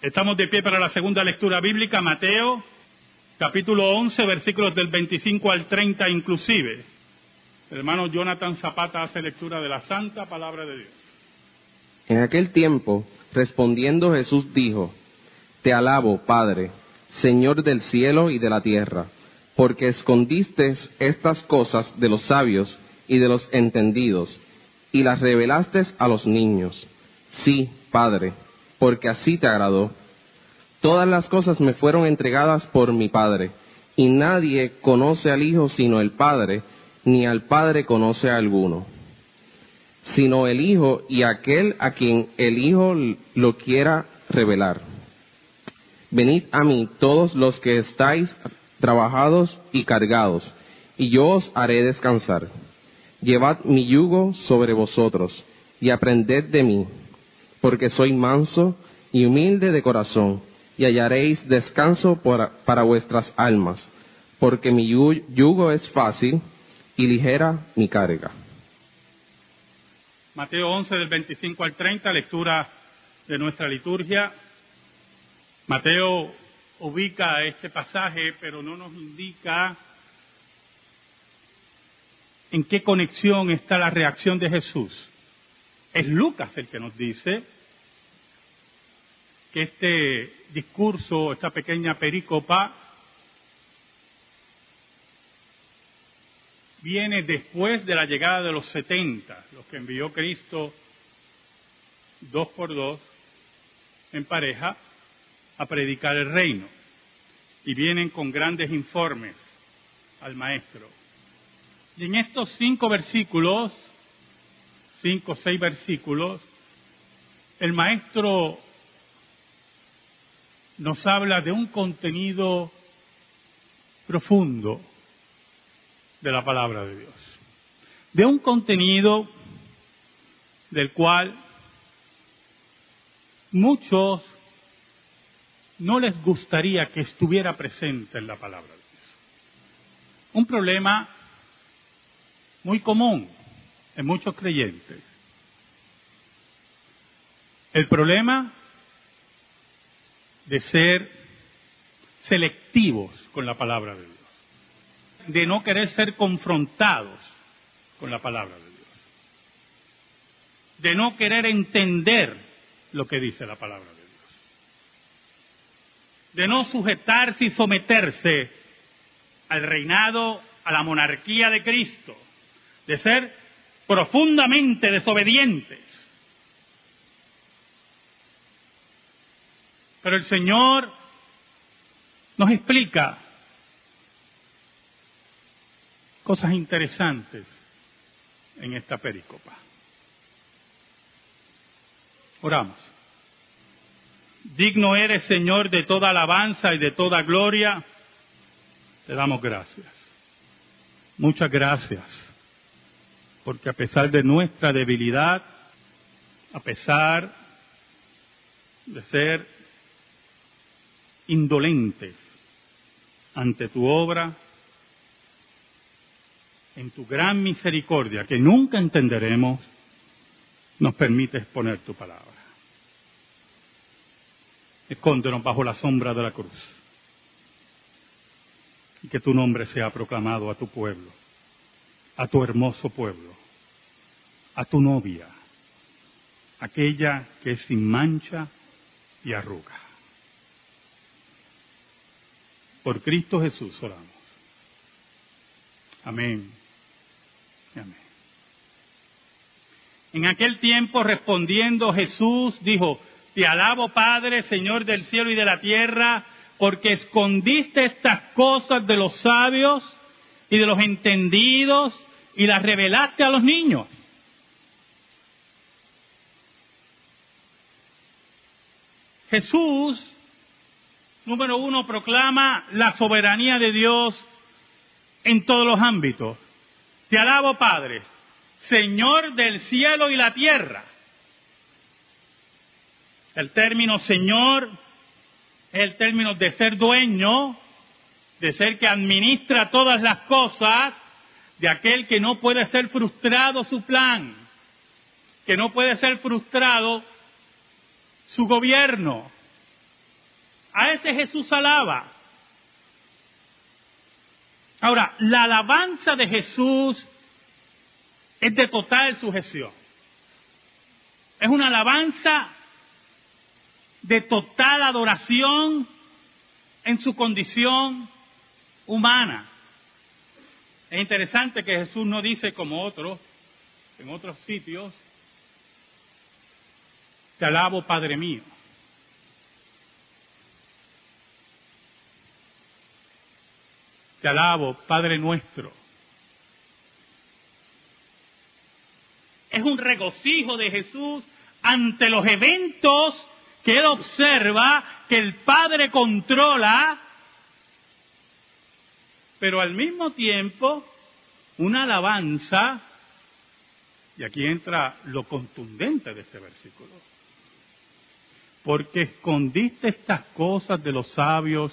Estamos de pie para la segunda lectura bíblica, Mateo, capítulo 11, versículos del 25 al 30 inclusive. Hermano Jonathan Zapata hace lectura de la santa palabra de Dios. En aquel tiempo, respondiendo Jesús dijo, Te alabo, Padre, Señor del cielo y de la tierra, porque escondiste estas cosas de los sabios y de los entendidos, y las revelaste a los niños. Sí, Padre, porque así te agradó. Todas las cosas me fueron entregadas por mi Padre, y nadie conoce al Hijo sino el Padre, ni al Padre conoce a alguno, sino el Hijo y aquel a quien el Hijo lo quiera revelar. Venid a mí todos los que estáis trabajados y cargados, y yo os haré descansar. Llevad mi yugo sobre vosotros, y aprended de mí, porque soy manso y humilde de corazón, y hallaréis descanso para vuestras almas, porque mi yugo es fácil y ligera mi carga. Mateo 11 del 25 al 30, lectura de nuestra liturgia. Mateo ubica este pasaje, pero no nos indica en qué conexión está la reacción de Jesús. Es Lucas el que nos dice que este discurso, esta pequeña perícopa, viene después de la llegada de los setenta, los que envió Cristo dos por dos en pareja a predicar el reino. Y vienen con grandes informes al maestro. Y en estos cinco versículos, cinco o seis versículos, el maestro nos habla de un contenido profundo de la palabra de Dios. De un contenido del cual muchos no les gustaría que estuviera presente en la palabra de Dios. Un problema muy común en muchos creyentes. El problema de ser selectivos con la palabra de Dios, de no querer ser confrontados con la palabra de Dios, de no querer entender lo que dice la palabra de Dios de no sujetarse y someterse al reinado, a la monarquía de Cristo, de ser profundamente desobedientes. Pero el Señor nos explica cosas interesantes en esta pericopa. Oramos. Digno eres, Señor, de toda alabanza y de toda gloria. Te damos gracias. Muchas gracias. Porque a pesar de nuestra debilidad, a pesar de ser indolentes ante tu obra, en tu gran misericordia, que nunca entenderemos, nos permites poner tu palabra. Escóndenos bajo la sombra de la cruz. Y que tu nombre sea proclamado a tu pueblo, a tu hermoso pueblo, a tu novia, aquella que es sin mancha y arruga. Por Cristo Jesús oramos. Amén. Amén. En aquel tiempo respondiendo Jesús dijo, te alabo, Padre, Señor del cielo y de la tierra, porque escondiste estas cosas de los sabios y de los entendidos y las revelaste a los niños. Jesús, número uno, proclama la soberanía de Dios en todos los ámbitos. Te alabo, Padre, Señor del cielo y la tierra. El término Señor es el término de ser dueño, de ser que administra todas las cosas, de aquel que no puede ser frustrado su plan, que no puede ser frustrado su gobierno, A ese Jesús alaba. Ahora, la alabanza de Jesús es de total sujeción. Es una alabanza de total adoración en su condición humana. Es interesante que Jesús no dice como otros, en otros sitios, te alabo Padre mío. Te alabo Padre nuestro. Es un regocijo de Jesús ante los eventos que él observa, que el Padre controla, pero al mismo tiempo una alabanza, y aquí entra lo contundente de este versículo, porque escondiste estas cosas de los sabios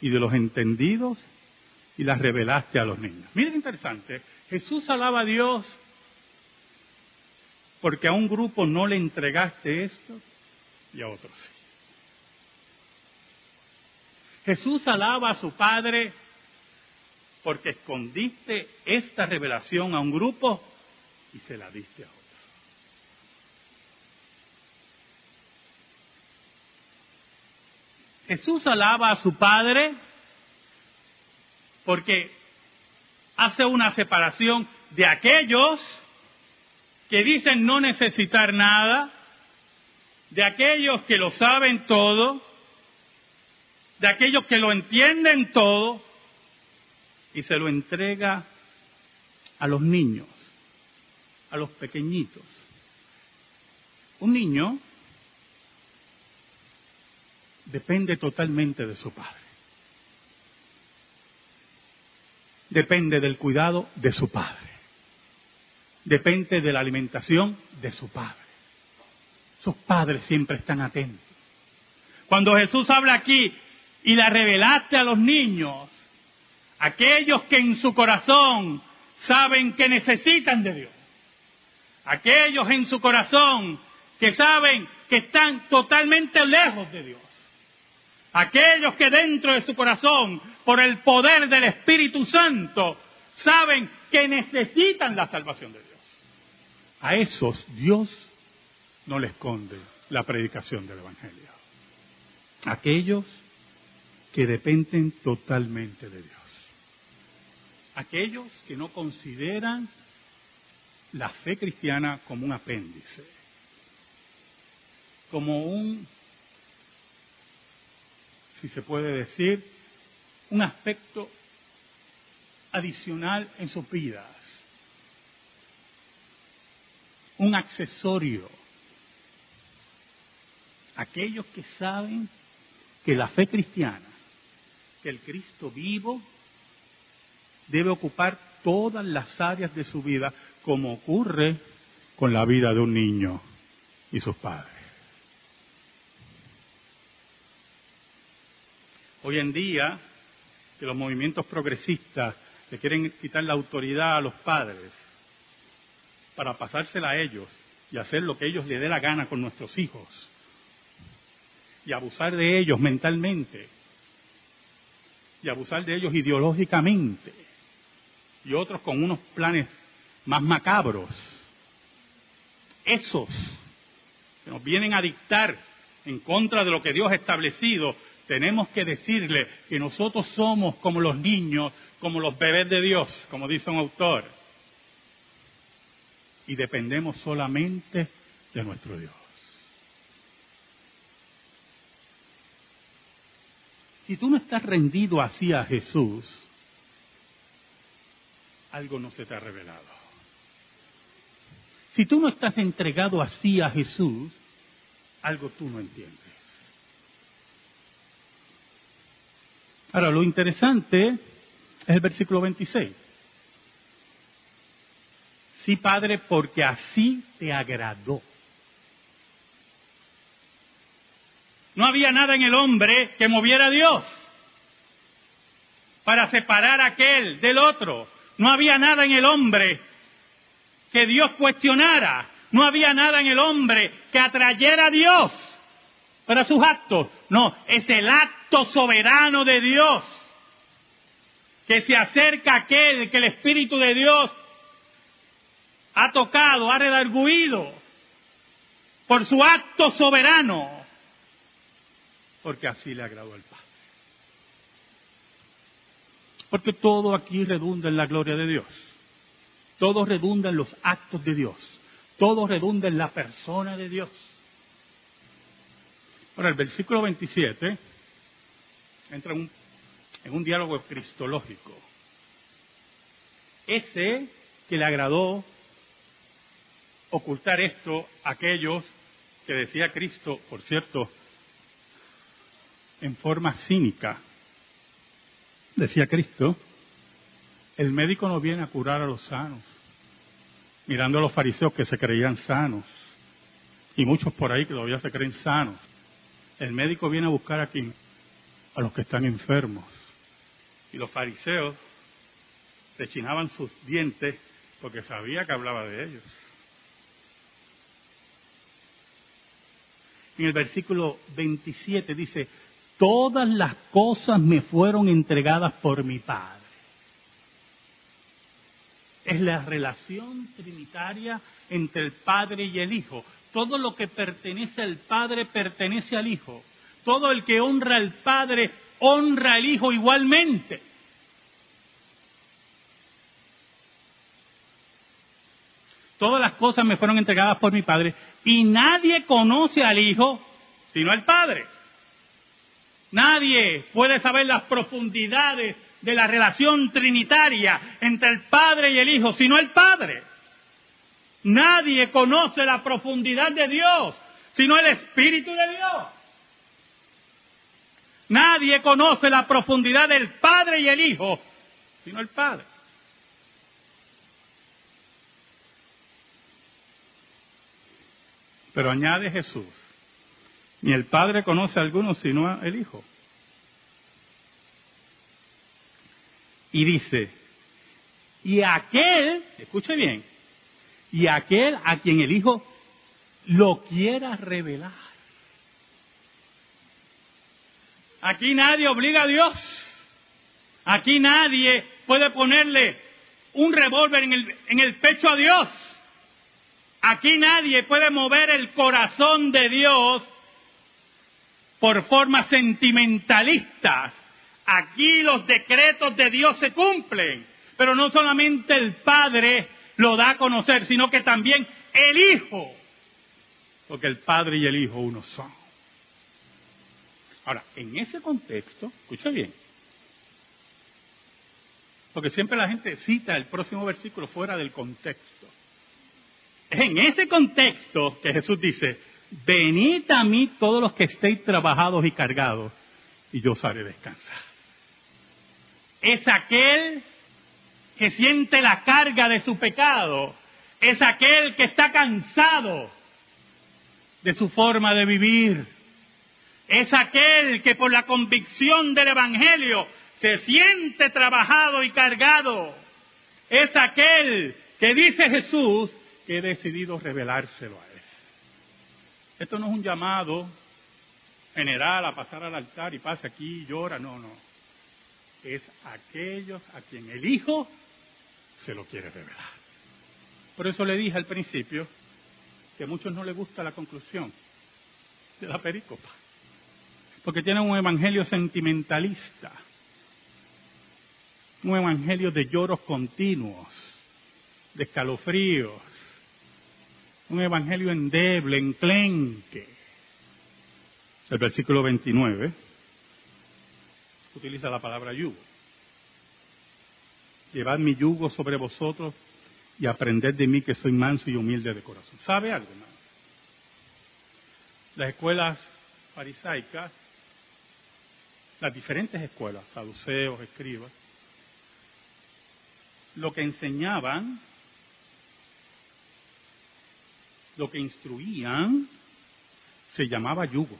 y de los entendidos y las revelaste a los niños. Miren interesante, Jesús alaba a Dios porque a un grupo no le entregaste esto y a otros sí. Jesús alaba a su Padre porque escondiste esta revelación a un grupo y se la diste a otro. Jesús alaba a su Padre porque hace una separación de aquellos que dicen no necesitar nada, de aquellos que lo saben todo, de aquellos que lo entienden todo, y se lo entrega a los niños, a los pequeñitos. Un niño depende totalmente de su padre. Depende del cuidado de su padre. Depende de la alimentación de su padre. Sus padres siempre están atentos. Cuando Jesús habla aquí y la revelaste a los niños, aquellos que en su corazón saben que necesitan de Dios, aquellos en su corazón que saben que están totalmente lejos de Dios, aquellos que dentro de su corazón, por el poder del Espíritu Santo, saben que necesitan la salvación de Dios. A esos Dios no le esconde la predicación del Evangelio. Aquellos que dependen totalmente de Dios. Aquellos que no consideran la fe cristiana como un apéndice, como un, si se puede decir, un aspecto adicional en sus vidas, un accesorio. Aquellos que saben que la fe cristiana, que el Cristo vivo, debe ocupar todas las áreas de su vida, como ocurre con la vida de un niño y sus padres. Hoy en día, que los movimientos progresistas le quieren quitar la autoridad a los padres para pasársela a ellos y hacer lo que ellos les dé la gana con nuestros hijos y abusar de ellos mentalmente y abusar de ellos ideológicamente y otros con unos planes más macabros. Esos que nos vienen a dictar en contra de lo que Dios ha establecido, tenemos que decirle que nosotros somos como los niños, como los bebés de Dios, como dice un autor, y dependemos solamente de nuestro Dios. Si tú no estás rendido así a Jesús, algo no se te ha revelado. Si tú no estás entregado así a Jesús, algo tú no entiendes. Ahora, lo interesante es el versículo 26. Sí, Padre, porque así te agradó. No había nada en el hombre que moviera a Dios para separar aquel del otro. No había nada en el hombre que Dios cuestionara. No había nada en el hombre que atrayera a Dios para sus actos. No, es el acto soberano de Dios, que se acerca a aquel que el Espíritu de Dios ha tocado, ha redarguido, por su acto soberano, porque así le agradó al Padre. Porque todo aquí redunda en la gloria de Dios. Todo redunda en los actos de Dios. Todo redunda en la persona de Dios. Ahora, el versículo 27 entra en un, en un diálogo cristológico. Ese que le agradó ocultar esto a aquellos que decía Cristo, por cierto, en forma cínica, decía Cristo, el médico no viene a curar a los sanos, mirando a los fariseos que se creían sanos, y muchos por ahí que todavía se creen sanos. El médico viene a buscar aquí a los que están enfermos. Y los fariseos rechinaban sus dientes porque sabía que hablaba de ellos. En el versículo 27 dice, todas las cosas me fueron entregadas por mi Padre. Es la relación trinitaria entre el Padre y el Hijo. Todo lo que pertenece al Padre pertenece al Hijo. Todo el que honra al Padre honra al Hijo igualmente. Todas las cosas me fueron entregadas por mi Padre y nadie conoce al Hijo sino al Padre. Nadie puede saber las profundidades de la relación trinitaria entre el Padre y el Hijo sino el Padre. Nadie conoce la profundidad de Dios sino el Espíritu de Dios. Nadie conoce la profundidad del Padre y el Hijo sino el Padre. Pero añade Jesús, ni el Padre conoce a alguno sino el Hijo. Y dice, y aquel, escuche bien, y aquel a quien el Hijo lo quiera revelar. Aquí nadie obliga a Dios. Aquí nadie puede ponerle un revólver en el, en el pecho a Dios. Aquí nadie puede mover el corazón de Dios por formas sentimentalistas. Aquí los decretos de Dios se cumplen, pero no solamente el Padre lo da a conocer, sino que también el Hijo, porque el Padre y el Hijo uno son. Ahora, en ese contexto, escucha bien, porque siempre la gente cita el próximo versículo fuera del contexto en ese contexto que Jesús dice, venid a mí todos los que estéis trabajados y cargados, y yo os haré descansar. Es aquel que siente la carga de su pecado, es aquel que está cansado de su forma de vivir, es aquel que por la convicción del Evangelio se siente trabajado y cargado, es aquel que dice Jesús, que he decidido revelárselo a. Esto no es un llamado general a pasar al altar y pase aquí y llora, no, no. Es aquellos a quien el Hijo se lo quiere revelar. Por eso le dije al principio que a muchos no les gusta la conclusión de la pericopa, porque tienen un evangelio sentimentalista, un evangelio de lloros continuos, de escalofríos, un evangelio endeble, enclenque. El versículo 29 utiliza la palabra yugo. Llevad mi yugo sobre vosotros y aprended de mí que soy manso y humilde de corazón. ¿Sabe algo, hermano? Las escuelas farisaicas, las diferentes escuelas, saduceos, escribas, lo que enseñaban lo que instruían se llamaba yugo.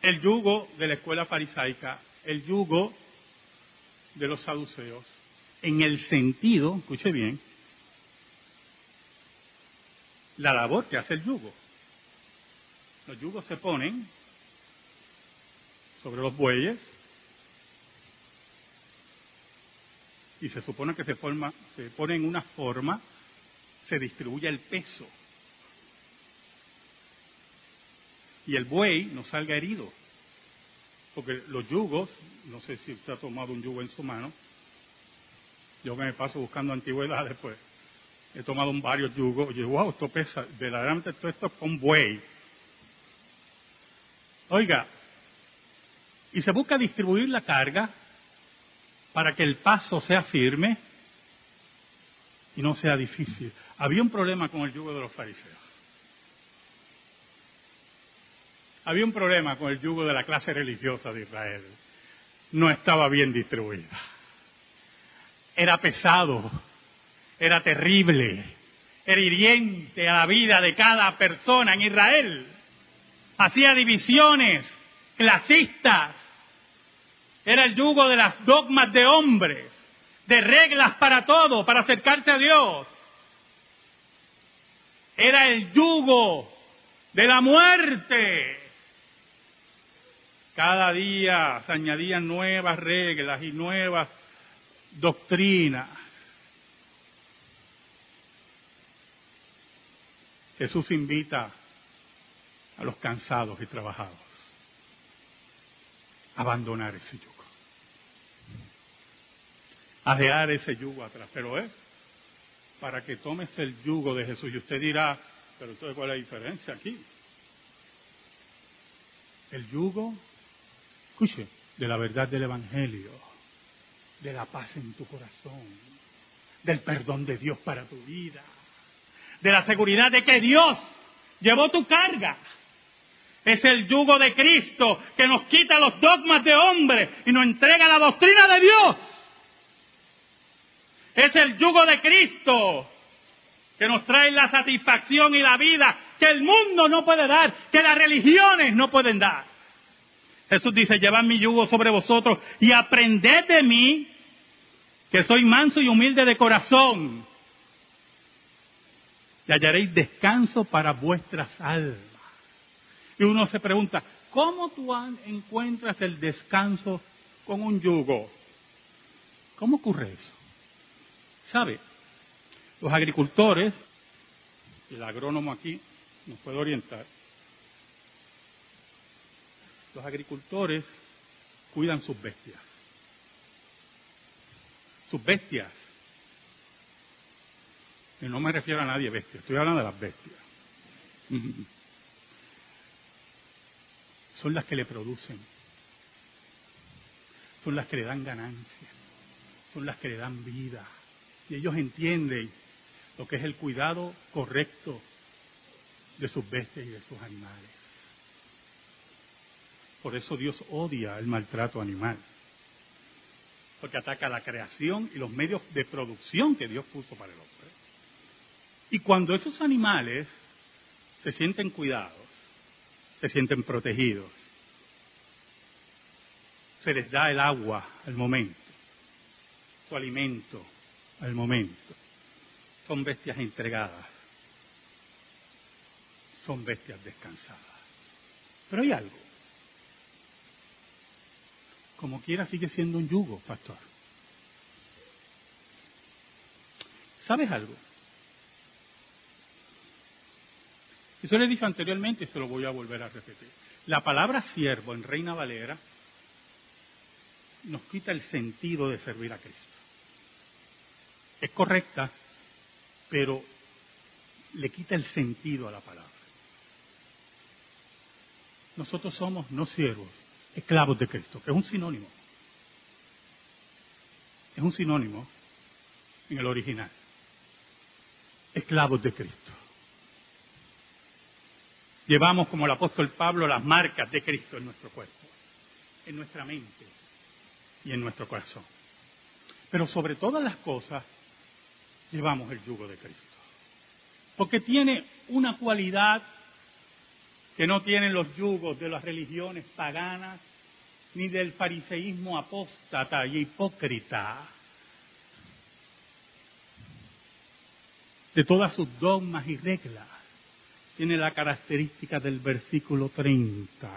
El yugo de la escuela farisaica, el yugo de los saduceos, en el sentido, escuche bien, la labor que hace el yugo. Los yugos se ponen sobre los bueyes y se supone que se, forma, se pone en una forma, se distribuye el peso y el buey no salga herido. Porque los yugos, no sé si usted ha tomado un yugo en su mano, yo me paso buscando antigüedades, pues he tomado varios yugos, y digo, wow, esto pesa, verdaderamente todo esto es con buey. Oiga, y se busca distribuir la carga para que el paso sea firme y no sea difícil. Había un problema con el yugo de los fariseos. Había un problema con el yugo de la clase religiosa de Israel. No estaba bien distribuida. Era pesado, era terrible, era hiriente a la vida de cada persona en Israel. Hacía divisiones clasistas. Era el yugo de las dogmas de hombres, de reglas para todo, para acercarse a Dios. Era el yugo de la muerte. Cada día se añadían nuevas reglas y nuevas doctrinas. Jesús invita a los cansados y trabajados a abandonar ese yugo, a dejar ese yugo atrás. Pero es para que tomes el yugo de Jesús. Y usted dirá, pero entonces ¿cuál es la diferencia aquí? El yugo De la verdad del Evangelio, de la paz en tu corazón, del perdón de Dios para tu vida, de la seguridad de que Dios llevó tu carga. Es el yugo de Cristo que nos quita los dogmas de hombre y nos entrega la doctrina de Dios. Es el yugo de Cristo que nos trae la satisfacción y la vida que el mundo no puede dar, que las religiones no pueden dar. Jesús dice, llevad mi yugo sobre vosotros y aprended de mí, que soy manso y humilde de corazón. Y hallaréis descanso para vuestras almas. Y uno se pregunta, ¿cómo tú encuentras el descanso con un yugo? ¿Cómo ocurre eso? ¿Sabe? Los agricultores, el agrónomo aquí nos puede orientar, los agricultores cuidan sus bestias. Sus bestias. Y no me refiero a nadie bestia, estoy hablando de las bestias. Son las que le producen. Son las que le dan ganancia. Son las que le dan vida. Y ellos entienden lo que es el cuidado correcto de sus bestias y de sus animales. Por eso Dios odia el maltrato animal. Porque ataca la creación y los medios de producción que Dios puso para el hombre. Y cuando esos animales se sienten cuidados, se sienten protegidos, se les da el agua al momento, su alimento al momento, son bestias entregadas, son bestias descansadas. Pero hay algo como quiera sigue siendo un yugo, pastor. ¿Sabes algo? Eso le dicho anteriormente y se lo voy a volver a repetir. La palabra siervo en Reina Valera nos quita el sentido de servir a Cristo. Es correcta, pero le quita el sentido a la palabra. Nosotros somos no siervos, esclavos de Cristo, que es un sinónimo. Es un sinónimo en el original. Esclavos de Cristo. Llevamos, como el apóstol Pablo, las marcas de Cristo en nuestro cuerpo, en nuestra mente y en nuestro corazón. Pero sobre todas las cosas, llevamos el yugo de Cristo. Porque tiene una cualidad que no tienen los yugos de las religiones paganas ni del fariseísmo apóstata y hipócrita, de todas sus dogmas y reglas, tiene la característica del versículo 30.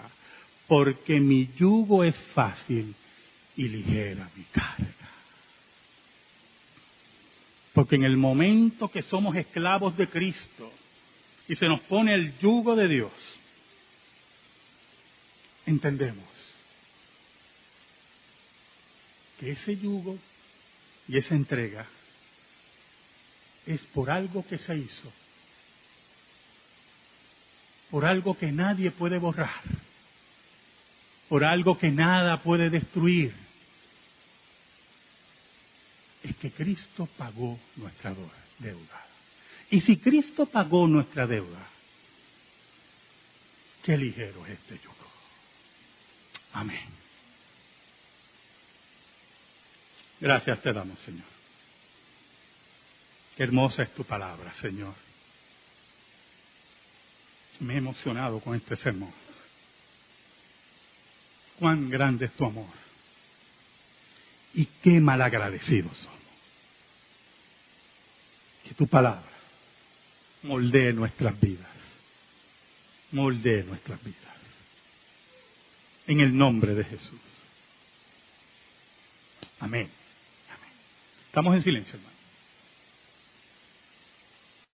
porque mi yugo es fácil y ligera mi carga. Porque en el momento que somos esclavos de Cristo y se nos pone el yugo de Dios, entendemos que ese yugo y esa entrega es por algo que se hizo, por algo que nadie puede borrar, por algo que nada puede destruir. Es que Cristo pagó nuestra deuda. Y si Cristo pagó nuestra deuda, qué ligero es este yugo. Amén. Gracias te damos, Señor. Qué hermosa es tu palabra, Señor. Me he emocionado con este sermón. Cuán grande es tu amor. Y qué malagradecidos somos. Que tu palabra moldee nuestras vidas. Moldee nuestras vidas. En el nombre de Jesús. Amén. Amén. Estamos en silencio, hermano.